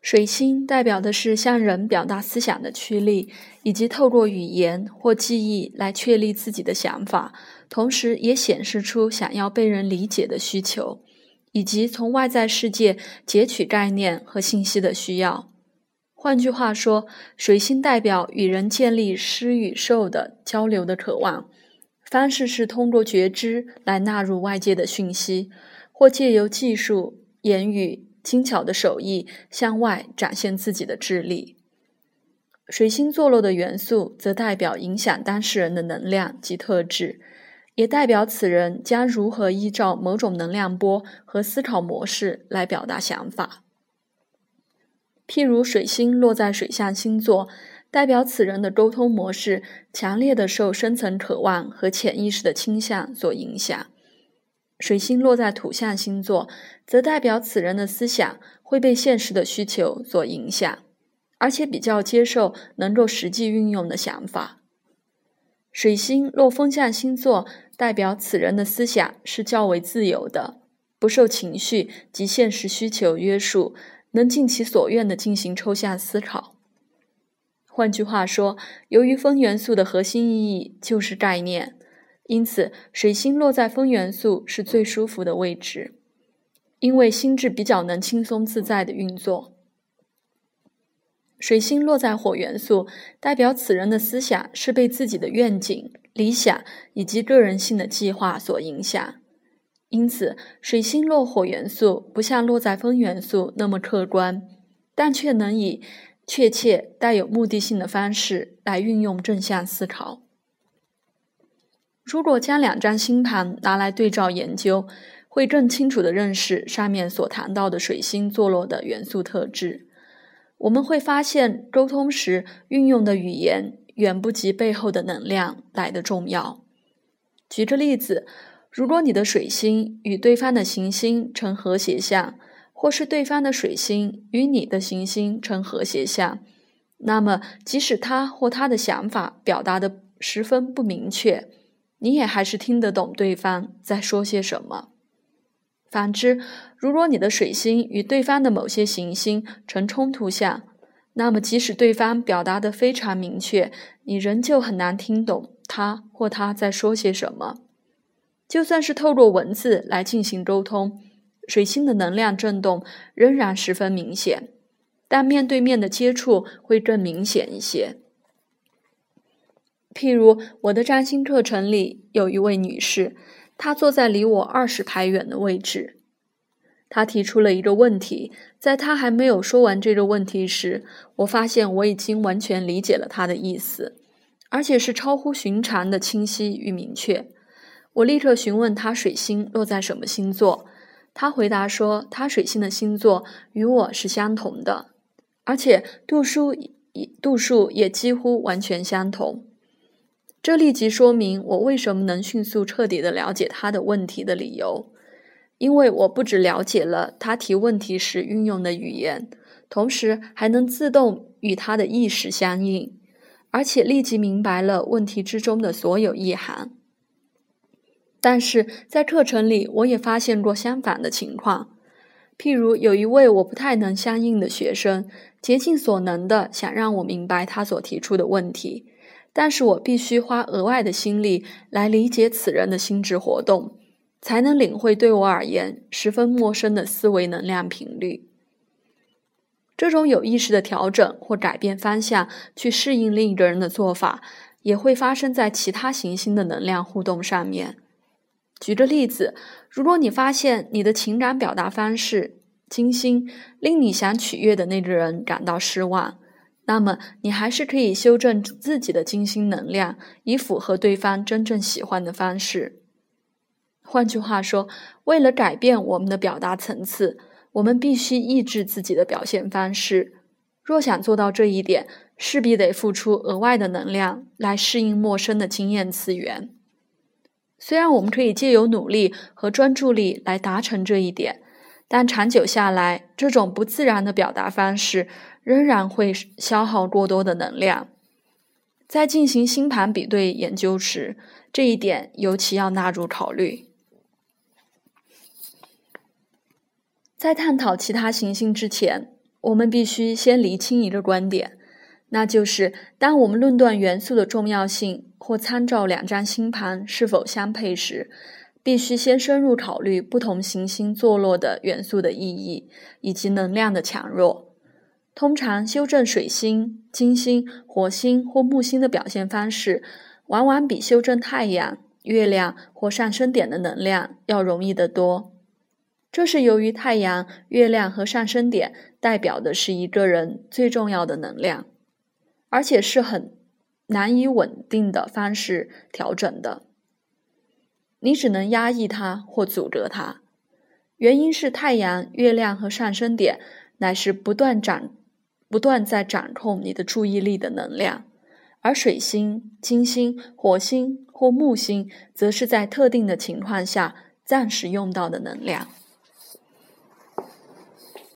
水星代表的是向人表达思想的驱力，以及透过语言或记忆来确立自己的想法，同时也显示出想要被人理解的需求，以及从外在世界截取概念和信息的需要。换句话说，水星代表与人建立施与受的交流的渴望，方式是通过觉知来纳入外界的讯息，或借由技术、言语。精巧的手艺向外展现自己的智力。水星坐落的元素则代表影响当事人的能量及特质，也代表此人将如何依照某种能量波和思考模式来表达想法。譬如，水星落在水象星座，代表此人的沟通模式强烈的受深层渴望和潜意识的倾向所影响。水星落在土象星座，则代表此人的思想会被现实的需求所影响，而且比较接受能够实际运用的想法。水星落风象星座，代表此人的思想是较为自由的，不受情绪及现实需求约束，能尽其所愿地进行抽象思考。换句话说，由于风元素的核心意义就是概念。因此，水星落在风元素是最舒服的位置，因为心智比较能轻松自在的运作。水星落在火元素，代表此人的思想是被自己的愿景、理想以及个人性的计划所影响。因此，水星落火元素不像落在风元素那么客观，但却能以确切、带有目的性的方式来运用正向思考。如果将两张星盘拿来对照研究，会更清楚地认识上面所谈到的水星坐落的元素特质。我们会发现，沟通时运用的语言远不及背后的能量来的重要。举个例子，如果你的水星与对方的行星成和谐相，或是对方的水星与你的行星成和谐相，那么即使他或他的想法表达的十分不明确。你也还是听得懂对方在说些什么。反之，如果你的水星与对方的某些行星呈冲突相，那么即使对方表达的非常明确，你仍旧很难听懂他或他在说些什么。就算是透过文字来进行沟通，水星的能量震动仍然十分明显，但面对面的接触会更明显一些。譬如我的占星课程里有一位女士，她坐在离我二十排远的位置。她提出了一个问题，在她还没有说完这个问题时，我发现我已经完全理解了她的意思，而且是超乎寻常的清晰与明确。我立刻询问她水星落在什么星座，她回答说她水星的星座与我是相同的，而且度数也度数也几乎完全相同。这立即说明我为什么能迅速彻底的了解他的问题的理由，因为我不只了解了他提问题时运用的语言，同时还能自动与他的意识相应，而且立即明白了问题之中的所有意涵。但是在课程里，我也发现过相反的情况，譬如有一位我不太能相应的学生，竭尽所能的想让我明白他所提出的问题。但是我必须花额外的心力来理解此人的心智活动，才能领会对我而言十分陌生的思维能量频率。这种有意识的调整或改变方向去适应另一个人的做法，也会发生在其他行星的能量互动上面。举个例子，如果你发现你的情感表达方式金星令你想取悦的那个人感到失望。那么，你还是可以修正自己的金星能量，以符合对方真正喜欢的方式。换句话说，为了改变我们的表达层次，我们必须抑制自己的表现方式。若想做到这一点，势必得付出额外的能量来适应陌生的经验次元。虽然我们可以借由努力和专注力来达成这一点，但长久下来，这种不自然的表达方式。仍然会消耗过多的能量。在进行星盘比对研究时，这一点尤其要纳入考虑。在探讨其他行星之前，我们必须先厘清一个观点，那就是当我们论断元素的重要性或参照两张星盘是否相配时，必须先深入考虑不同行星坐落的元素的意义以及能量的强弱。通常，修正水星、金星、火星或木星的表现方式，往往比修正太阳、月亮或上升点的能量要容易得多。这是由于太阳、月亮和上升点代表的是一个人最重要的能量，而且是很难以稳定的方式调整的。你只能压抑它或阻隔它，原因是太阳、月亮和上升点乃是不断掌、不断在掌控你的注意力的能量，而水星、金星、火星或木星则是在特定的情况下暂时用到的能量。